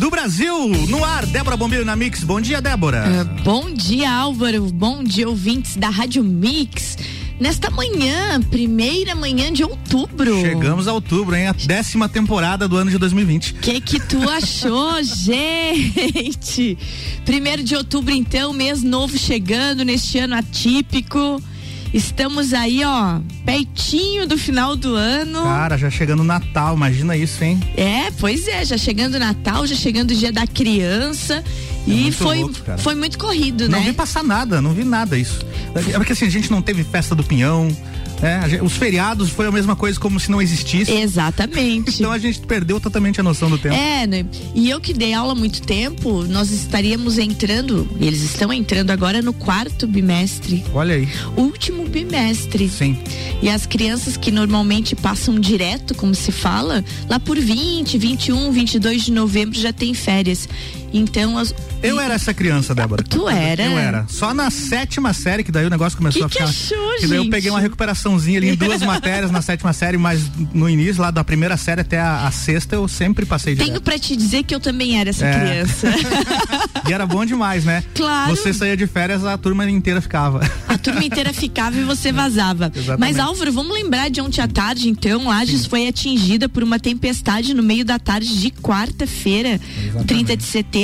Do Brasil no ar. Débora Bombeiro na Mix. Bom dia, Débora. Uh, bom dia, Álvaro. Bom dia, ouvintes da Rádio Mix. Nesta manhã, primeira manhã de outubro. Chegamos a outubro, hein? A décima temporada do ano de 2020. Que que tu achou, gente? Primeiro de outubro, então, mês novo chegando neste ano atípico. Estamos aí, ó, pertinho do final do ano. Cara, já chegando o Natal, imagina isso, hein? É, pois é, já chegando o Natal, já chegando o dia da criança. É e foi, louco, foi muito corrido, não né? Não vi passar nada, não vi nada isso. É porque assim, a gente não teve festa do pinhão, é, os feriados foi a mesma coisa como se não existisse. Exatamente. então a gente perdeu totalmente a noção do tempo. É, né? E eu que dei aula há muito tempo, nós estaríamos entrando, eles estão entrando agora no quarto bimestre. Olha aí. Último bimestre. Sim. E as crianças que normalmente passam direto, como se fala, lá por 20, 21, 22 de novembro já tem férias. Então, as, eu era essa criança, Débora. Tu era? Eu era. Só na sétima série, que daí o negócio começou que a ficar. Que achou, que daí eu peguei uma recuperaçãozinha ali em duas matérias na sétima série, mas no início, lá da primeira série até a, a sexta, eu sempre passei direto. Tenho pra te dizer que eu também era essa é. criança. e era bom demais, né? Claro. Você saía de férias, a turma inteira ficava. A turma inteira ficava e você vazava. Exatamente. Mas, Álvaro, vamos lembrar de ontem à tarde, então, Lages foi atingida por uma tempestade no meio da tarde de quarta-feira, 30 de setembro.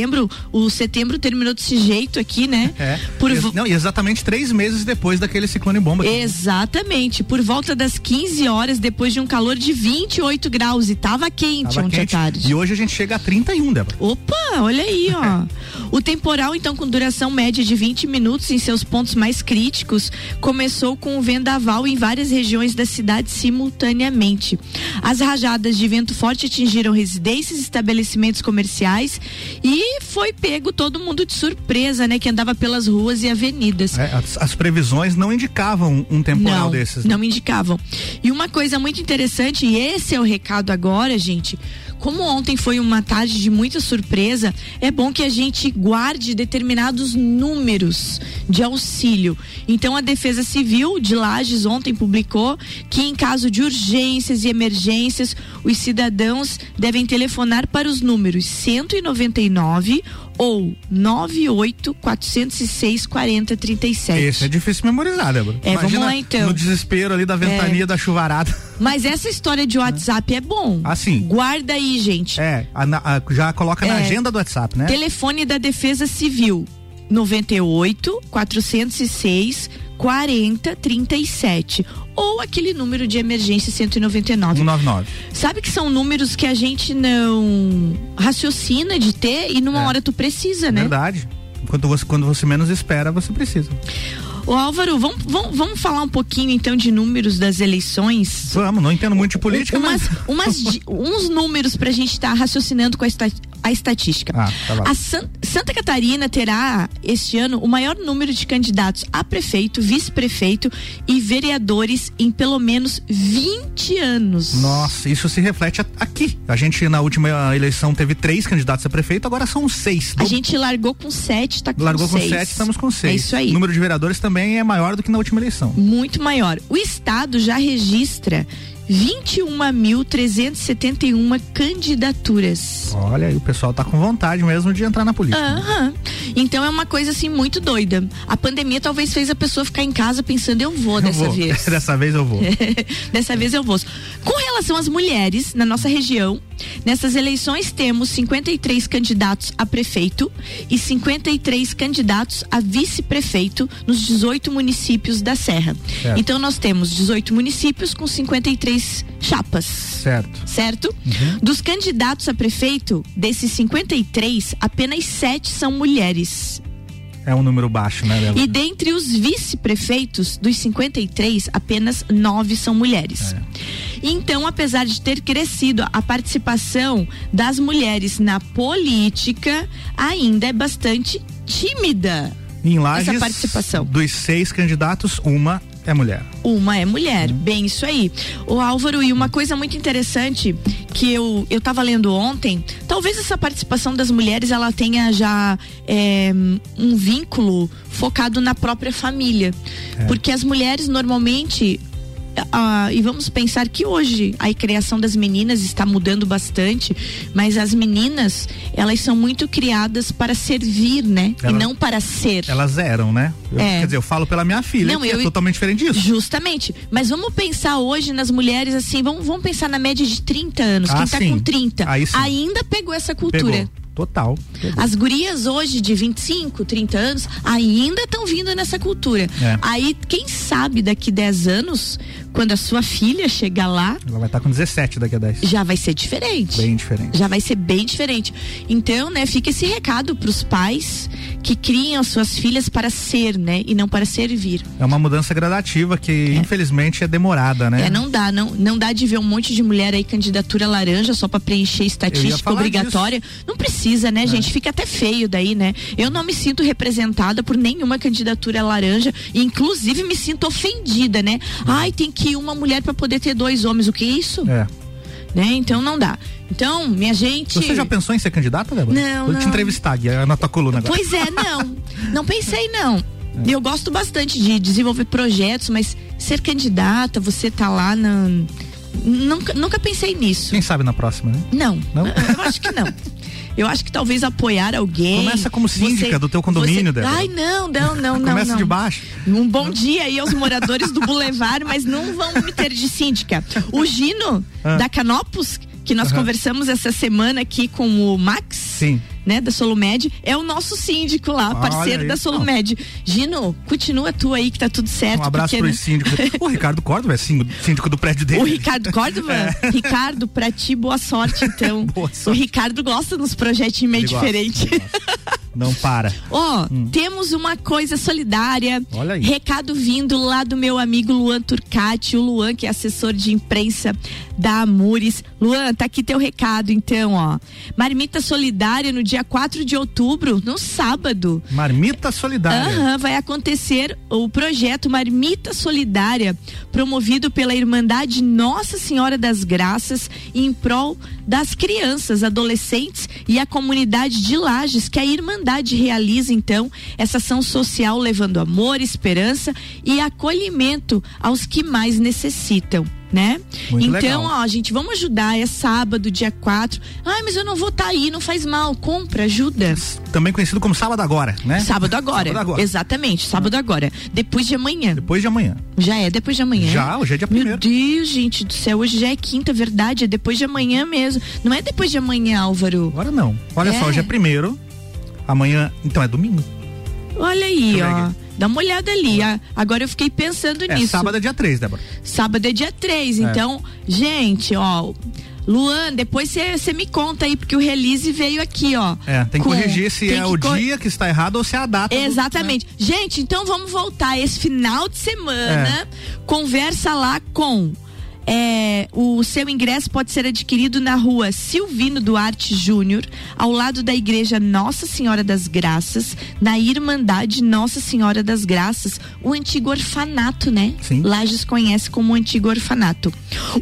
O setembro terminou desse jeito aqui, né? É. Por... Não, e exatamente três meses depois daquele ciclone bomba. Aqui. Exatamente. Por volta das 15 horas, depois de um calor de 28 graus. E tava quente tava ontem quente. à tarde. E hoje a gente chega a 31, Débora. Opa, olha aí, ó. o temporal, então, com duração média de 20 minutos em seus pontos mais críticos, começou com o vendaval em várias regiões da cidade simultaneamente. As rajadas de vento forte atingiram residências, estabelecimentos comerciais e foi pego todo mundo de surpresa, né? Que andava pelas ruas e avenidas. É, as, as, previsões não indicavam um temporal não, desses. Né? Não indicavam. E uma coisa muito interessante, e esse é o recado agora, gente. Como ontem foi uma tarde de muita surpresa, é bom que a gente guarde determinados números de auxílio. Então, a Defesa Civil de Lages ontem publicou que, em caso de urgências e emergências, os cidadãos devem telefonar para os números 199 ou 98 406 4037. Esse é difícil memorizar, Débora. É, Imagina vamos lá então. No desespero ali da ventania é. da chuvarada. Mas essa história de WhatsApp é bom. Assim. Guarda aí, gente. É, a, a, já coloca é. na agenda do WhatsApp, né? Telefone da Defesa Civil 98 406 4037 ou aquele número de emergência 199. 199. Sabe que são números que a gente não raciocina de ter e numa É. hora tu precisa, né? Verdade. Quando você, quando você menos espera, você precisa. Ô Álvaro, vamos, vamos, vamos falar um pouquinho então de números das eleições? Vamos, não entendo muito de política, umas, mas. umas uns números pra gente estar raciocinando com a, esta- a estatística. Ah, tá lá. A San- Santa Catarina terá este ano o maior número de candidatos a prefeito, vice-prefeito e vereadores em pelo menos 20 anos. Nossa, isso se reflete a- aqui. A gente na última eleição teve três candidatos a prefeito, agora são seis. A Do- gente largou com sete, tá com Largou com seis. sete, estamos com seis. É isso aí. O número de vereadores também é maior do que na última eleição. Muito maior. O estado já registra 21.371 candidaturas. Olha, e o pessoal tá com vontade mesmo de entrar na política. Aham. Então é uma coisa assim muito doida. A pandemia talvez fez a pessoa ficar em casa pensando eu vou Eu dessa vou. vez. Dessa vez eu vou. Dessa vez eu vou. Com relação às mulheres na nossa região, nessas eleições temos 53 candidatos a prefeito e 53 candidatos a vice-prefeito nos 18 municípios da Serra. Certo. Então nós temos 18 municípios com 53 chapas. Certo. Certo? Dos candidatos a prefeito, desses 53, apenas sete são mulheres. É um número baixo, né, Débora? E dentre os vice-prefeitos, dos 53, apenas nove são mulheres. Então, apesar de ter crescido a participação das mulheres na política, ainda é bastante tímida. Em Lages, essa participação. dos seis candidatos, uma é mulher. Uma é mulher, bem isso aí. O Álvaro, e uma coisa muito interessante que eu, eu tava lendo ontem, talvez essa participação das mulheres ela tenha já é, um vínculo focado na própria família. É. Porque as mulheres normalmente uh, e vamos pensar que hoje a criação das meninas está mudando bastante, mas as meninas, elas são muito criadas para servir, né? e não para ser. Elas eram, né? Eu, é. Quer dizer, eu falo pela minha filha, não, que é eu, é totalmente diferente disso. Justamente. Mas vamos pensar hoje nas mulheres assim, vamos, vamos pensar na média de 30 anos. Ah, Quem está com 30 ainda pegou essa cultura. Pegou. Total. As gurias hoje de 25, 30 anos ainda estão vindo nessa cultura. É. Aí, quem sabe daqui 10 anos, quando a sua filha chegar lá. Ela vai estar tá com 17 daqui a 10. Já vai ser diferente. Bem diferente. Já vai ser bem diferente. Então, né, fica esse recado para os pais que criam as suas filhas para ser, né, e não para servir. É uma mudança gradativa que, é. infelizmente, é demorada, né? É, não dá, não, não dá de ver um monte de mulher aí candidatura laranja só para preencher estatística obrigatória. Disso. Não precisa, né, é. gente? Fica até feio daí, né? Eu não me sinto representada por nenhuma candidatura laranja, e inclusive me sinto ofendida, né? Ai, tem que ir uma mulher para poder ter dois homens. O que é isso? É. Né? Então não dá. Então, minha gente. Você já pensou em ser candidata, Débora? Não. Vou não. te entrevistar na tua coluna agora. Pois é, não. não pensei, não. É. Eu gosto bastante de desenvolver projetos, mas ser candidata, você tá lá na. Nunca, nunca pensei nisso. Quem sabe na próxima, né? Não. Não? Eu acho que não. Eu acho que talvez apoiar alguém. Começa como síndica você, do teu condomínio, você... Ai, não, não, não, não. Começa não. de baixo. Um bom dia aí aos moradores do Boulevard, mas não vão me ter de síndica. O Gino, ah. da Canopus, que nós uhum. conversamos essa semana aqui com o Max. Sim né, da Solumed, é o nosso síndico lá, Olha parceiro aí, da Solumed. Gino, continua tu aí que tá tudo certo. Um abraço pro né? síndico. o Ricardo Córdova é síndico do prédio dele. O Ricardo Córdova? É. Ricardo, pra ti, boa sorte então. boa sorte. O Ricardo gosta dos projetos meio diferentes. Não para. Ó, oh, hum. temos uma coisa solidária. Olha aí. Recado vindo lá do meu amigo Luan Turcati, o Luan que é assessor de imprensa da Amures. Luan, tá aqui teu recado então, ó. Marmita solidária no dia dia 4 de outubro, no sábado. Marmita Solidária. Uhum, vai acontecer o projeto Marmita Solidária, promovido pela Irmandade Nossa Senhora das Graças, em prol das crianças, adolescentes e a comunidade de Lages, que a Irmandade realiza então essa ação social levando amor, esperança e acolhimento aos que mais necessitam né? Muito então, legal. ó, gente, vamos ajudar. É sábado, dia 4. Ai, mas eu não vou estar tá aí, não faz mal. Compra, ajuda. Também conhecido como sábado agora, né? Sábado agora. sábado agora. Exatamente, sábado agora. Depois de amanhã. Depois de amanhã. Já é depois de amanhã. Já, hoje é dia primeiro. Meu Deus, gente do céu, hoje já é quinta, verdade. É depois de amanhã mesmo. Não é depois de amanhã, Álvaro. Agora não. Olha é. só, hoje é primeiro. Amanhã, então é domingo. Olha aí, ó. Dá uma olhada ali. Agora eu fiquei pensando é, nisso. Sábado é dia 3, Débora. Sábado é dia 3. É. Então, gente, ó. Luan, depois você me conta aí, porque o release veio aqui, ó. É, tem que com, corrigir se é o cor... dia que está errado ou se é a data. Exatamente. Do, né? Gente, então vamos voltar esse final de semana. É. Conversa lá com é, o seu ingresso pode ser adquirido na rua Silvino Duarte Júnior, ao lado da igreja Nossa Senhora das Graças, na Irmandade Nossa Senhora das Graças, o antigo orfanato, né? Sim. Lages conhece como antigo orfanato.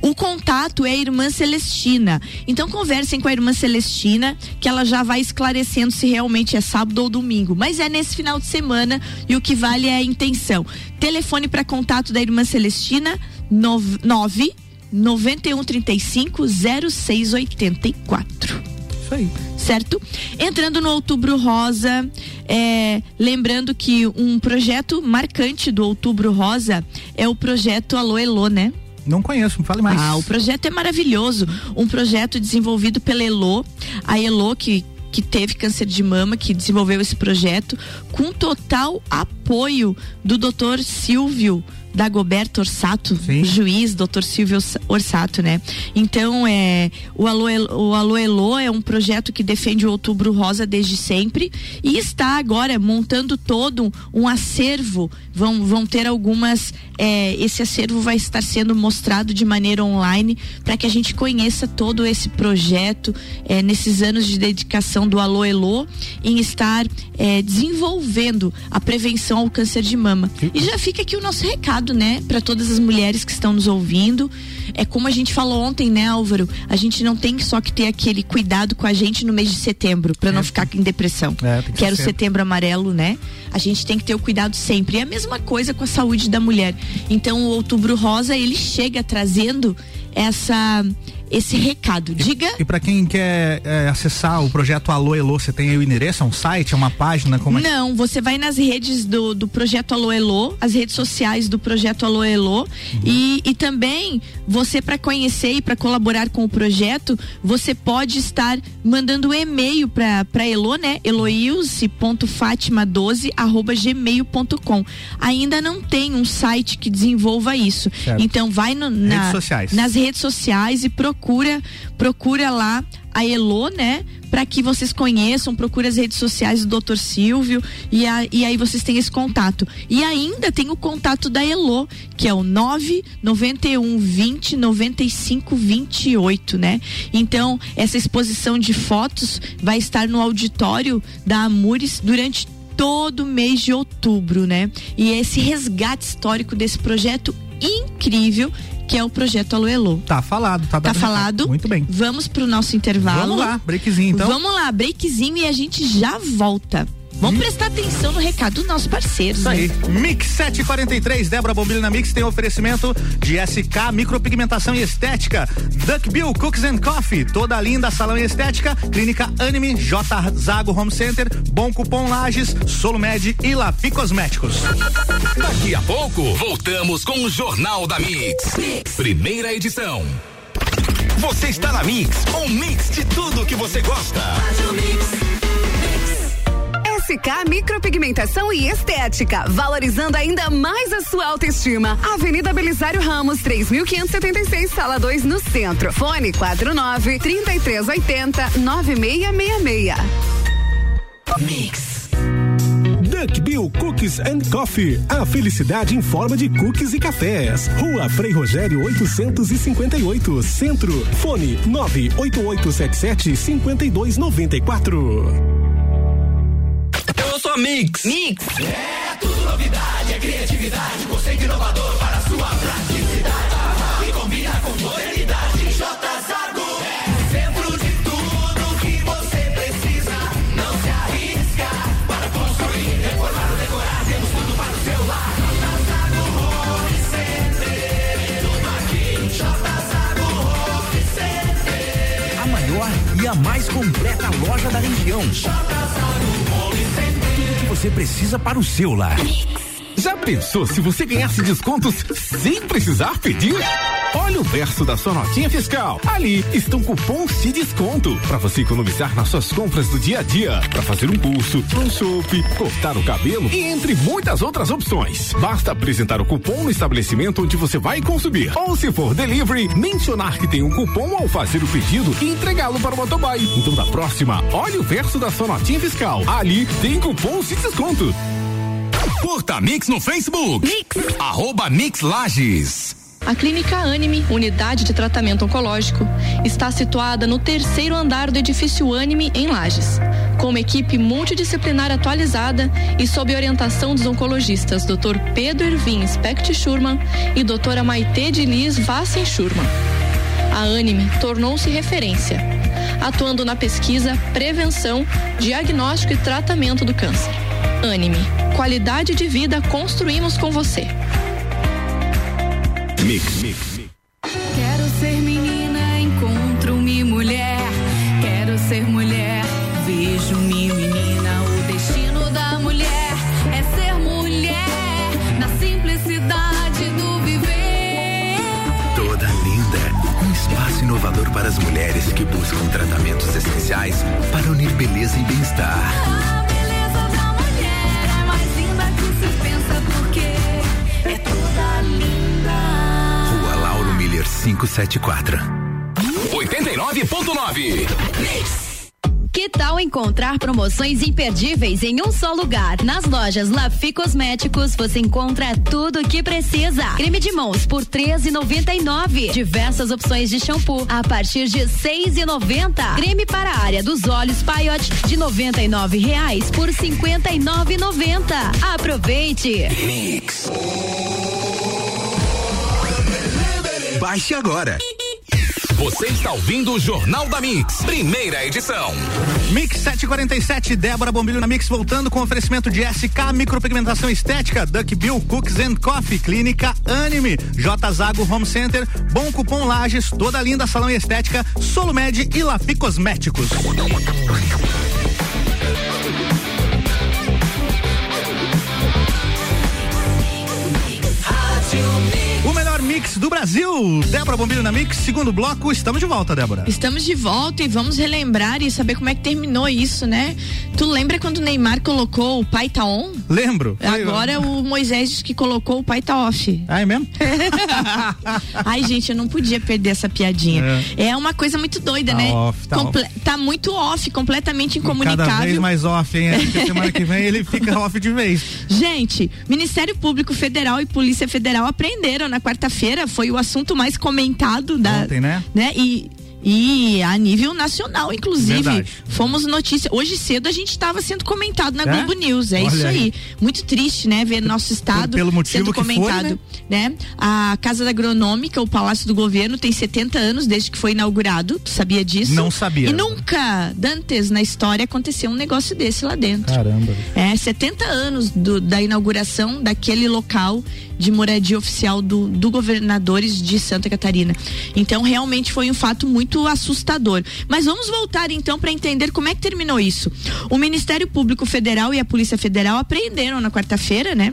O contato é a irmã Celestina. Então conversem com a irmã Celestina, que ela já vai esclarecendo se realmente é sábado ou domingo. Mas é nesse final de semana e o que vale é a intenção. Telefone para contato da irmã Celestina 9 9135 0684. Isso aí. Certo? Entrando no Outubro Rosa, é, lembrando que um projeto marcante do Outubro Rosa é o projeto Alô Elô, né? Não conheço, me fale mais. Ah, o projeto é maravilhoso. Um projeto desenvolvido pela Elo. A Elo, que, que teve câncer de mama, que desenvolveu esse projeto, com total apoio do Dr. Silvio Dagoberto Orsato, Sim. juiz, doutor Silvio Orsato, né? Então, é, o Alô, o Alô Elô é um projeto que defende o Outubro Rosa desde sempre e está agora montando todo um acervo. Vão, vão ter algumas. É, esse acervo vai estar sendo mostrado de maneira online para que a gente conheça todo esse projeto é, nesses anos de dedicação do Alô Elô em estar é, desenvolvendo a prevenção ao câncer de mama. E já fica aqui o nosso recado, né, para todas as mulheres que estão nos ouvindo. É como a gente falou ontem, né, Álvaro? A gente não tem só que ter aquele cuidado com a gente no mês de setembro para não ficar em depressão. É, que, que era o setembro amarelo, né? A gente tem que ter o cuidado sempre. E a mesma coisa com a saúde da mulher. Então, o Outubro Rosa, ele chega trazendo essa esse recado. Diga. E, e para quem quer é, acessar o projeto Alô Elô, você tem aí o endereço? É um site? É uma página? Como é? Não, você vai nas redes do, do projeto Alô Elô, as redes sociais do projeto Alô Elô. Uhum. E, e também você, para conhecer e para colaborar com o projeto, você pode estar mandando um e-mail para Elô, né? eloilse.fatima12 arroba gmail.com. Ainda não tem um site que desenvolva isso. Certo. Então vai no, na, redes nas redes sociais e procura procura, procura lá a Elo, né? Para que vocês conheçam, procure as redes sociais do Dr. Silvio e, a, e aí vocês têm esse contato. E ainda tem o contato da Elo, que é o 991 20 95 28, né? Então, essa exposição de fotos vai estar no auditório da Amures durante todo mês de outubro, né? E esse resgate histórico desse projeto incrível que é o projeto Aloelo. Tá falado, tá, tá falado. Muito bem. Vamos pro nosso intervalo. Vamos lá, breakzinho então. Vamos lá, breakzinho e a gente já volta. Vamos hum. prestar atenção no recado dos nossos parceiros. Isso aí. Né? Mix 743, Débora Bombilho na Mix tem oferecimento de SK Micropigmentação e Estética, Duck Bill Cooks and Coffee, toda linda salão e estética, Clínica Anime, J Zago Home Center, Bom Cupom Lages, Solumed e Lapi Cosméticos. Daqui a pouco, voltamos com o Jornal da mix. mix. Primeira edição. Você está na Mix, um mix de tudo que você gosta. Faz o mix. SK Micropigmentação e Estética, valorizando ainda mais a sua autoestima. Avenida Belisário Ramos, 3576, sala 2, no centro. Fone 49 3380 9666. Mix. Duck Bill Cookies and Coffee. A felicidade em forma de cookies e cafés. Rua Frei Rogério 858, Centro. Fone 98877 5294 só Mix. Mix. É tudo novidade, é criatividade, conceito inovador para sua praticidade. Ah, e combina com modernidade. J Zago é centro de tudo que você precisa. Não se arrisca para construir, reformar ou decorar. Temos tudo para o seu lar. J Zago Home Center. Tudo aqui. J Zago Home Center. A maior e a mais completa loja da região. Você precisa para o seu lar. Já pensou se você ganhasse descontos sem precisar pedir? Olha o verso da sua notinha fiscal. Ali estão cupons de desconto para você economizar nas suas compras do dia a dia, para fazer um curso, um chope, cortar o cabelo e entre muitas outras opções. Basta apresentar o cupom no estabelecimento onde você vai consumir. Ou se for delivery, mencionar que tem um cupom ao fazer o pedido e entregá-lo para o motoboy. Então da próxima, olhe o verso da sua notinha fiscal. Ali tem cupons de desconto. Curta Mix no Facebook. Mix. Arroba Mix Lages. A Clínica Anime, unidade de tratamento oncológico, está situada no terceiro andar do edifício Anime, em Lages. Com uma equipe multidisciplinar atualizada e sob orientação dos oncologistas Dr. Pedro Ervin Specht Schurman e doutora Maite de Liz Vassen Schurman. A Anime tornou-se referência, atuando na pesquisa, prevenção, diagnóstico e tratamento do câncer. Anime. Qualidade de vida construímos com você. Mix, mix, mix. Quero ser menina, encontro-me mulher. Quero ser mulher, vejo-me menina. O destino da mulher é ser mulher, na simplicidade do viver. Toda linda, um espaço inovador para as mulheres que buscam tratamentos essenciais para unir beleza e bem-estar. 3574. 89.9. Que tal encontrar promoções imperdíveis em um só lugar? Nas lojas Lafi Cosméticos você encontra tudo o que precisa. Creme de mãos por 13,99. Diversas opções de shampoo a partir de 6,90. Creme para a área dos olhos Paiot de 99 reais por 59,90. Aproveite. Mix. Baixe agora. Você está ouvindo o Jornal da Mix, primeira edição. Mix 747, Débora Bombilho na Mix, voltando com oferecimento de SK Micropigmentação Estética, Duck Bill Cooks and Coffee, Clínica Anime, J Zago Home Center, Bom Cupom Lages, toda linda salão e estética, Solumed e Lafi Cosméticos. O melhor mix do Brasil. Débora Bombilho na Mix, segundo bloco, estamos de volta, Débora. Estamos de volta e vamos relembrar e saber como é que terminou isso, né? Tu lembra quando o Neymar colocou o pai tá on? Lembro. Agora o Moisés diz que colocou o pai tá off. Ah, é mesmo? Ai, gente, eu não podia perder essa piadinha. É, uma coisa muito doida, Tá né? off, tá Comple- tá muito off, completamente incomunicável. Cada vez mais off, hein? Acho semana que vem ele fica off de vez. Gente, Ministério Público Federal e Polícia Federal apreenderam na quarta-feira, foi o assunto mais comentado da. Ontem, né? E. E a nível nacional, inclusive, Verdade. fomos notícia. Hoje cedo a gente estava sendo comentado na É? Globo News. É Olha isso aí. aí. Muito triste, né? Ver nosso estado pelo motivo sendo que for, comentado. né? A Casa da Agronômica, o Palácio do Governo, tem 70 anos desde que foi inaugurado. Tu sabia disso? Não sabia. E nunca, Dantes, na história, aconteceu um negócio desse lá dentro. Caramba. É, 70 anos do- da inauguração daquele local de moradia oficial do, do governadores de Santa Catarina. Então, realmente foi um fato muito assustador. Mas vamos voltar então para entender como é que terminou isso. O Ministério Público Federal e a Polícia Federal apreenderam na quarta-feira, né?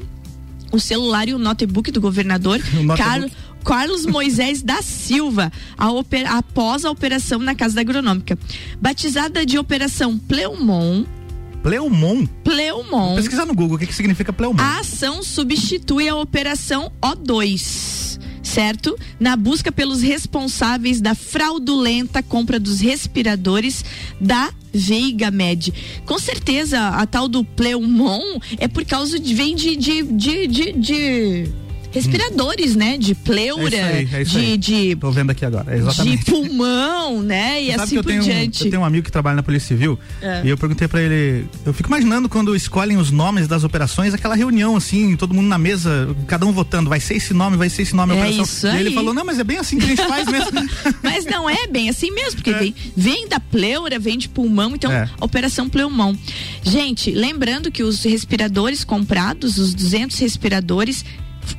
O celular e o notebook do governador. Carlos. Carlos Moisés da Silva, a oper- após a operação na Casa da Agronômica. Batizada de Operação Pleumon, Pleumon. Pleumon. Pesquisar no Google o que, que significa Pleumon. A ação substitui a operação O2, certo? Na busca pelos responsáveis da fraudulenta compra dos respiradores da Veiga Med. Com certeza, a tal do Pleumon é por causa de vem de de, de, de, de respiradores, né? De pleura, É aí, é de, aí. de Tô vendo aqui agora. É exatamente. de pulmão, né? E Sabe assim por tenho, um, diante. eu tenho um amigo que trabalha na Polícia Civil É. e eu perguntei pra ele, eu fico imaginando quando escolhem os nomes das operações, aquela reunião assim, todo mundo na mesa, cada um votando, vai ser esse nome, vai ser esse nome É operação. isso e ele aí. falou, não, mas é bem assim que a gente faz mesmo. Mas não é bem assim mesmo, porque vem, vem da pleura, vem de pulmão, então É. operação pleumão. Gente, lembrando que os respiradores comprados, os 200 respiradores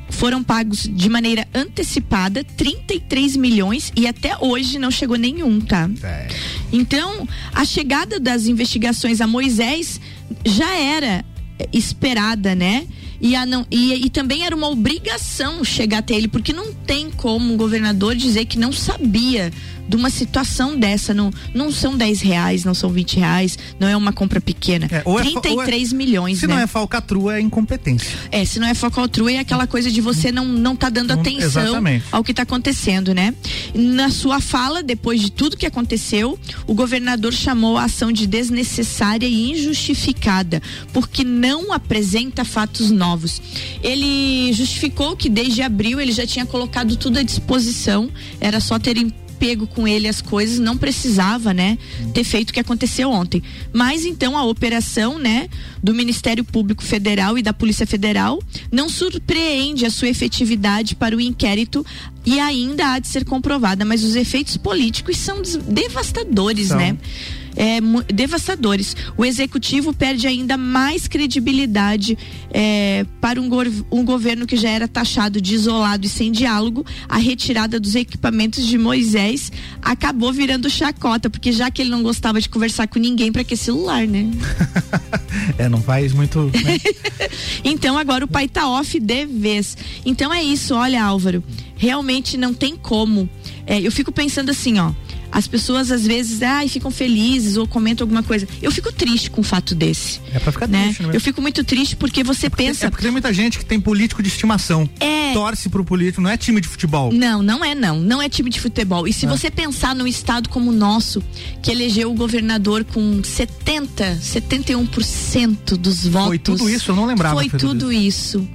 foram pagos de maneira antecipada 33 milhões e até hoje não chegou nenhum, tá? É. Então, a chegada das investigações a Moisés já era eh, esperada, né? E, a não, e, e também era uma obrigação chegar até ele, porque não tem como um governador dizer que não sabia de uma situação dessa. Não, não são 10 reais, não são 20 reais, não é uma compra pequena. É, ou é fa- 33 ou é- milhões, Se né? não é falcatrua, é incompetência. É, se não é falcatrua, é aquela coisa de você não, não tá dando atenção exatamente. ao que tá acontecendo, né? Na sua fala, depois de tudo que aconteceu, o governador chamou a ação de desnecessária e injustificada, porque não apresenta fatos novos. Ele justificou que desde abril ele já tinha colocado tudo à disposição, era só terem pego com ele as coisas, não precisava, né, ter feito o que aconteceu ontem. Mas então a operação, né, do Ministério Público Federal e da Polícia Federal não surpreende a sua efetividade para o inquérito e ainda há de ser comprovada, mas os efeitos políticos são devastadores, São. né? É, devastadores. O executivo perde ainda mais credibilidade é, para um, um governo que já era taxado de isolado e sem diálogo. A retirada dos equipamentos de Moisés acabou virando chacota, porque já que ele não gostava de conversar com ninguém, para que celular, né? É, não faz muito. né? Então agora o pai tá off de vez. Então é isso, olha, Álvaro. Realmente não tem como. É, eu fico pensando assim, ó. As pessoas às vezes, ai, ficam felizes ou comentam alguma coisa. Eu fico triste com um fato desse. É pra ficar né? triste, né? Eu fico muito triste porque você pensa. É porque tem muita gente que tem político de estimação. É. Torce pro político, não é time de futebol. Não, não é não. Não é time de futebol. E se É. você pensar num estado como o nosso, que elegeu o governador com 70, 71% dos votos. Foi tudo isso? Eu não lembrava Foi tudo tudo isso.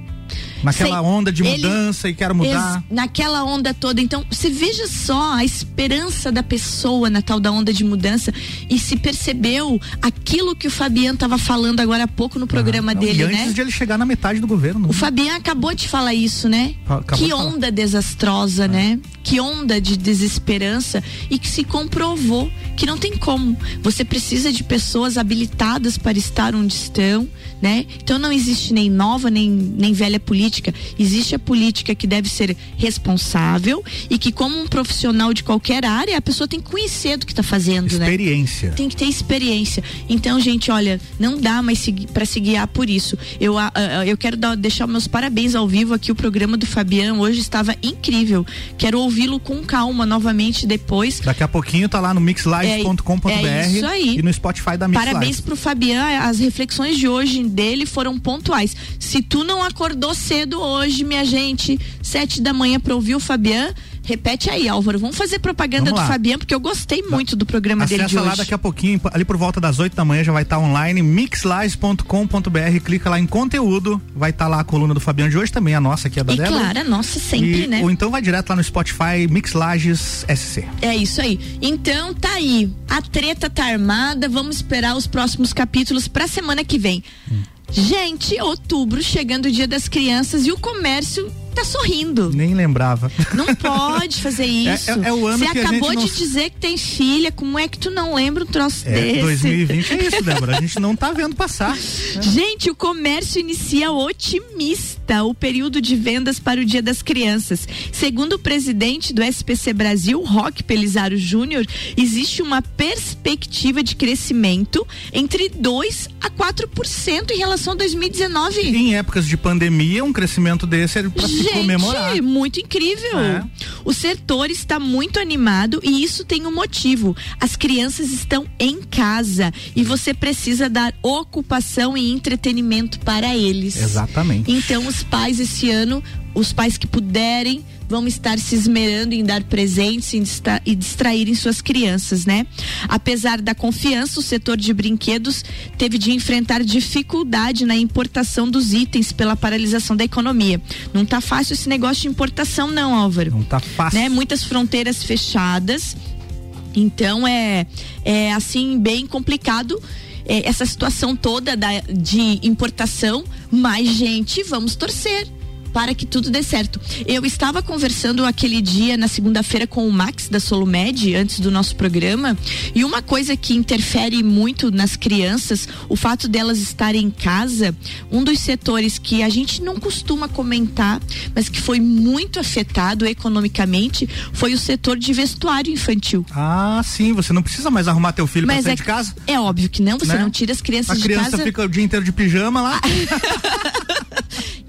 Naquela Sei- onda de ele- mudança e quero mudar. Ex- naquela onda toda. Então, você veja só a esperança da pessoa na tal da onda de mudança e se percebeu aquilo que o Fabiano estava falando agora há pouco no programa Não, dele, e antes né? de ele chegar na metade do governo. O Fabiano acabou de falar isso, né? Acabou que onda desastrosa, né? Que onda de desesperança e que se comprovou que não tem como. Você precisa de pessoas habilitadas para estar onde estão, né? Então não existe nem nova nem, nem velha política. Existe a política que deve ser responsável e que, como um profissional de qualquer área, a pessoa tem que conhecer do que está fazendo, né? Experiência. Tem que ter experiência. Então, gente, olha, não dá mais para se guiar por isso. Eu, eu quero dar- deixar meus parabéns ao vivo aqui. O programa do Fabiano hoje estava incrível. Quero ouvi-lo com calma novamente depois. Daqui a pouquinho tá lá no mixlive.com.br É isso aí. e no Spotify da Mix Parabéns Live. pro Fabiano, as reflexões de hoje dele foram pontuais. Se tu não acordou cedo hoje, minha gente, sete da manhã pra ouvir o Fabiano, repete aí, Álvaro. Vamos fazer propaganda Vamos do. Fabiano, porque eu gostei muito do programa dele de Acessa lá hoje. daqui a pouquinho, ali por volta das 8 da manhã já vai estar online, mixlives.com.br, clica lá em conteúdo, vai estar lá a coluna do Fabiano de hoje também, a nossa aqui, a da E Débora. claro, a nossa sempre, E- né? Ou então vai direto lá no Spotify, Mix Lages SC. É isso aí. Então tá aí. A treta tá armada. Vamos esperar os próximos capítulos pra semana que vem. Gente, outubro, chegando o dia das crianças e o comércio tá sorrindo. Nem lembrava. Não pode fazer isso. é- é o ano Você que a acabou gente não- de dizer que tem filha. Como é que tu não lembra um troço É, desse? 2020 é isso, Débora. A gente não tá vendo passar. Gente, o comércio inicia otimista o período de vendas para o Dia das Crianças. Segundo o presidente do SPC Brasil, Roque Pelizaro Júnior, existe uma perspectiva de crescimento entre 2 a 4% em relação a 2019. Em épocas de pandemia, um crescimento desse é pra Gente, comemorar. muito incrível. É. O setor está muito animado e isso tem um motivo. As crianças estão em casa e você precisa dar ocupação e entretenimento para eles. Exatamente. Então, os pais esse ano, os pais que puderem, vão estar se esmerando em dar presentes e distra- e distraírem suas crianças, né? Apesar da confiança, o setor de brinquedos teve de enfrentar dificuldade na importação dos itens pela paralisação da economia. Não tá fácil esse negócio de importação, não, Álvaro. Não tá fácil. Né? Muitas fronteiras fechadas. Então é, é assim bem complicado é, essa situação toda da, de importação, mas gente, vamos torcer para que tudo dê certo. Eu estava conversando aquele dia na segunda-feira com o Max da Solumed antes do nosso programa e uma coisa que interfere muito nas crianças, o fato delas estarem em casa, um dos setores que a gente não costuma comentar, mas que foi muito afetado economicamente, foi o setor de vestuário infantil. Ah, sim, você não precisa mais arrumar teu filho pra Mas sair é, de casa. é óbvio que não, você Né? não tira as crianças A de criança casa. fica o dia inteiro de pijama lá.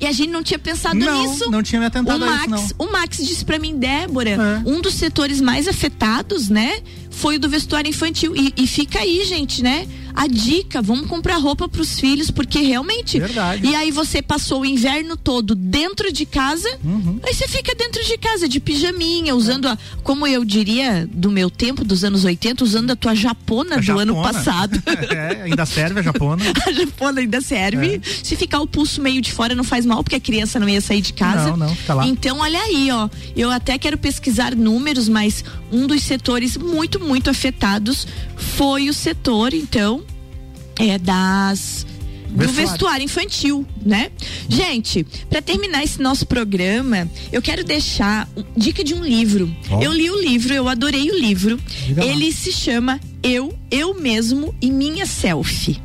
E a gente não tinha pensado Não, nisso. não tinha me atentado o Max, isso, não. O Max disse pra mim, Débora, É. um dos setores mais afetados, né? Foi o do vestuário infantil. E, e fica aí, gente, né? A dica, vamos comprar roupa pros filhos, porque realmente. Verdade. E aí você passou o inverno todo dentro de casa, Uhum. aí você fica dentro de casa, de pijaminha, usando a, como eu diria, do meu tempo, dos anos 80, usando a tua japona A do ano japona. passado. é, ainda serve a japona. A japona ainda serve. É. Se ficar o pulso meio de fora não faz mal, porque a criança não ia sair de casa. Não, não, fica lá. Então, olha aí, ó. Eu até quero pesquisar números, mas um dos setores muito, muito afetados foi o setor, então, é das do Vestuário. vestuário infantil, né? Gente, para terminar esse nosso programa, eu quero deixar dica de um livro. Ó. Eu li o livro, eu adorei o livro. Diga lá. Ele se chama Eu, Eu Mesmo e Minha Selfie.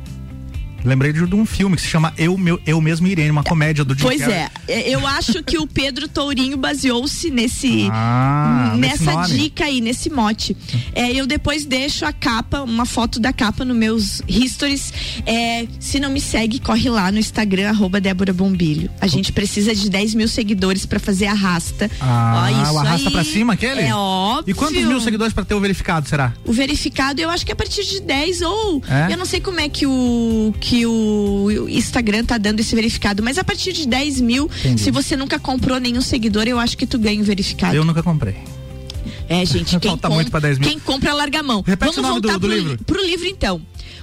Lembrei de, um filme que se chama Eu, Meu, Eu Mesmo Irene, uma comédia do Jim Pois Carrey. é, é, eu acho que o Pedro Tourinho baseou-se nesse Ah, nesse nessa nome. dica aí, nesse mote. É, eu depois deixo a capa, uma foto da capa nos meus histories. É, se não me segue, corre lá no Instagram, arroba Débora Bombilho. A gente precisa de 10 mil seguidores pra fazer arrasta. Ah, Ó, isso o arrasta aí pra cima aquele? É óbvio. E quantos mil seguidores pra ter o verificado, será? O verificado, eu acho que é a partir de 10 ou. É? Eu não sei como é que o, que o Instagram tá dando esse verificado, mas a partir de 10 mil, Entendi. se você nunca comprou nenhum seguidor, eu acho que tu ganha o verificado. Eu nunca comprei. É, gente, quem, Falta com- muito pra 10 mil. quem compra larga a mão. Repete o nome do- voltar do pro, livro. Pro livro, então.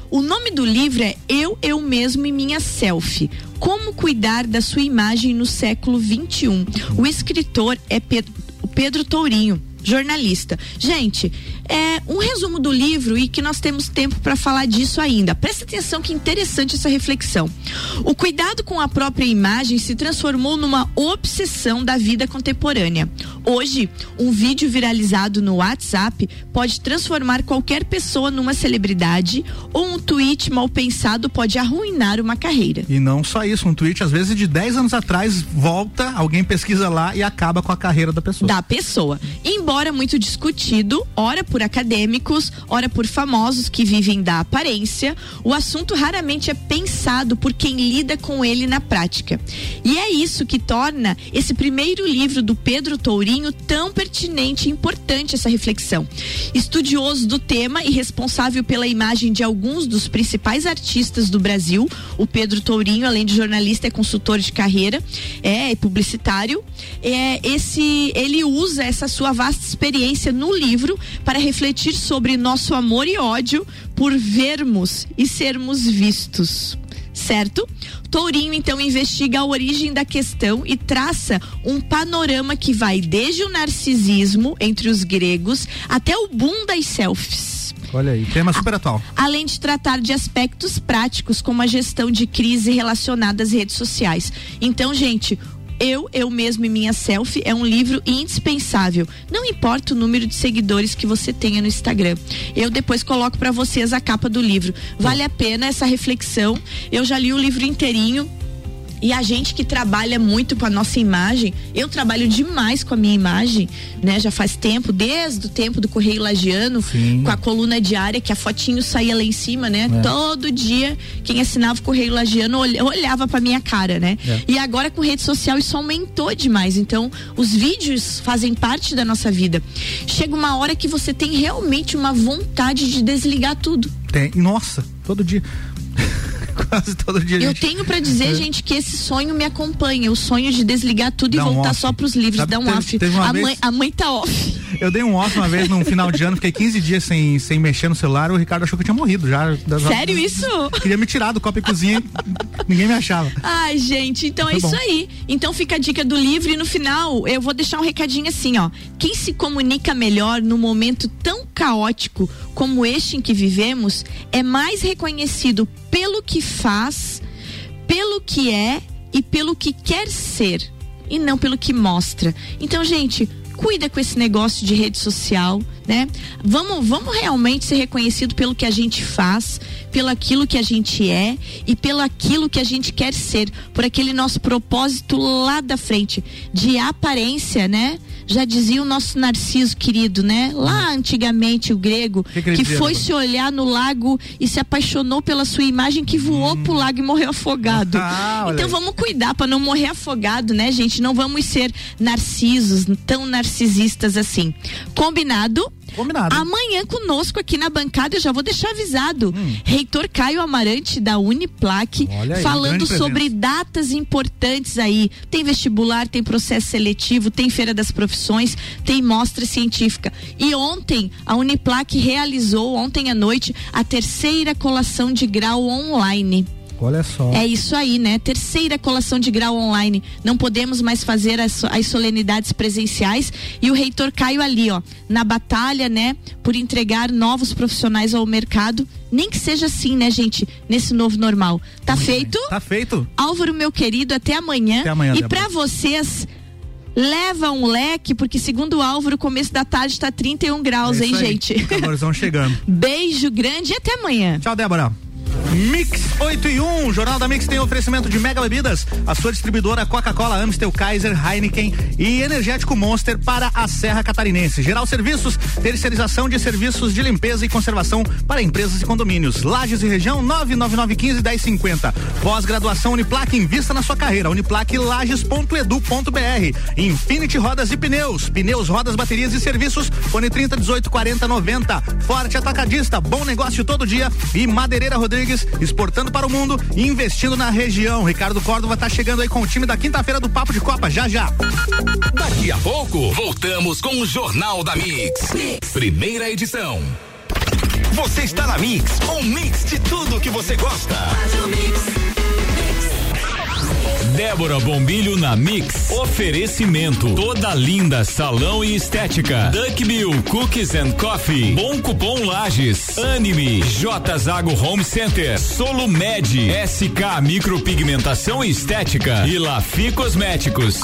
O nome do livro é Eu, Eu Mesmo e Minha Selfie. Como cuidar da sua imagem no século XXI. O escritor é Pedro, o Pedro Tourinho. Jornalista. Gente, é um resumo do livro e que nós temos tempo para falar disso ainda. Presta atenção que interessante essa reflexão. O cuidado com a própria imagem se transformou numa obsessão da vida contemporânea. Hoje, um vídeo viralizado no WhatsApp pode transformar qualquer pessoa numa celebridade ou um tweet mal pensado pode arruinar uma carreira. E não só isso, um tweet, às vezes, de 10 anos atrás, volta, alguém pesquisa lá e acaba com a carreira da pessoa. da pessoa. Embora muito discutido, ora por acadêmicos, ora por famosos que vivem da aparência, o assunto raramente é pensado por quem lida com ele na prática. E é isso que torna esse primeiro livro do Pedro Tourinho tão pertinente e importante essa reflexão. Estudioso do tema e responsável pela imagem de alguns dos principais artistas do Brasil, o Pedro Tourinho, além de jornalista, é consultor de carreira, é publicitário. É, esse, ele usa essa sua vasta experiência no livro para refletir sobre nosso amor e ódio por vermos e sermos vistos. Certo? Tourinho então investiga a origem da questão e traça um panorama que vai desde o narcisismo entre os gregos até o boom das selfies Olha aí, tema super atual. além de tratar de aspectos práticos como a gestão de crise relacionada às redes sociais. Então, gente, eu, eu mesmo e minha selfie é um livro indispensável. Não importa o número de seguidores que você tenha no Instagram. Eu depois coloco para vocês a capa do livro. Vale a pena essa reflexão. Eu já li o livro inteirinho. E a gente que trabalha muito com a nossa imagem, eu trabalho demais com a minha imagem, né? Já faz tempo, desde o tempo do Correio Lagiano, com a coluna diária, que a fotinho saía lá em cima, né? É. Todo dia, quem assinava o Correio Lagiano olha- olhava pra minha cara, né? É. E agora com rede social isso aumentou demais. Então, os vídeos fazem parte da nossa vida. Chega uma hora que você tem realmente uma vontade de desligar tudo. Tem, nossa, todo dia. Quase todo dia. Eu gente- tenho pra dizer, É. gente, que esse sonho me acompanha. O sonho de desligar tudo Dá e voltar off. só pros livros, Sabe, dar um teve- off. teve a, vez- mãe, a mãe tá off. Eu dei um off uma vez no final de ano, fiquei 15 dias sem, sem mexer no celular, o Ricardo achou que eu tinha morrido já. Sério isso? Queria me tirar do copo e cozinha, ninguém me achava. Ai, gente, então é Foi isso bom. aí. Então fica a dica do livro e no final eu vou deixar um recadinho assim, ó. Quem se comunica melhor num momento tão caótico como este em que vivemos é mais reconhecido pelo que faz, pelo que é e pelo que quer ser e não pelo que mostra. Então, gente, cuida com esse negócio de rede social, né? Vamos, vamos realmente ser reconhecido pelo que a gente faz, pelo aquilo que a gente é e pelo aquilo que a gente quer ser, por aquele nosso propósito lá da frente, de aparência, né? Já dizia o nosso Narciso querido, né? Lá antigamente o grego, que que dizia, foi se olhar no lago e se apaixonou pela sua imagem que voou pro lago e morreu afogado. Hum. Ah, então aí. vamos cuidar para não morrer afogado, né, gente? Não vamos ser narcisos, tão narcisistas assim. Combinado? Combinado. Amanhã conosco aqui na bancada, eu já vou deixar avisado. Reitor Caio Amarante da Uniplac, Hum. Aí, falando presença. sobre datas importantes aí. Tem vestibular, tem processo seletivo, tem feira das profissões, tem mostra científica. E ontem a Uniplac realizou ontem à noite a terceira colação de grau online. Olha só. É isso aí, né? Terceira colação de grau online. Não podemos mais fazer as, as solenidades presenciais. E o reitor Caio ali, ó, na batalha, né? Por entregar novos profissionais ao mercado. Nem que seja assim, né, gente? Nesse novo normal. Tá feito? Tá feito. Álvaro, meu querido, até amanhã. Até amanhã, e pra vocês. Leva um leque, porque segundo o Álvaro, o começo da tarde tá 31 graus, É hein, aí. gente? Calorzão chegando. Beijo grande e até amanhã. Tchau, Débora. Mix 8 e 1, o Jornal da Mix tem oferecimento de mega bebidas, a sua distribuidora Coca-Cola, Amstel, Kaiser, Heineken e Energético Monster para a Serra Catarinense. Geral Serviços, terceirização de serviços de limpeza e conservação para empresas e condomínios. Lages e região 99915 1050. Pós-graduação Uniplac, invista na sua carreira. Uniplaclages.edu.br. Infinity Rodas e Pneus, pneus, rodas, baterias e serviços. Fone 30 18 40 90. Forte Atacadista, bom negócio todo dia e Madeireira Rodrigues, exportando para o mundo e investindo na região. Ricardo Córdova está chegando aí com o time da quinta-feira do Papo de Copa, já já. Daqui a pouco, voltamos com o Jornal da mix. Primeira edição. Você está na Mix, um mix de tudo que você gosta. Débora Bombilho na Mix. Oferecimento. Toda linda salão e estética. Duck Bill Cookies and Coffee. Bom cupom Lages. Anime. J Zago Home Center. Solo Med. SK Micropigmentação Estética. E Lafi Cosméticos.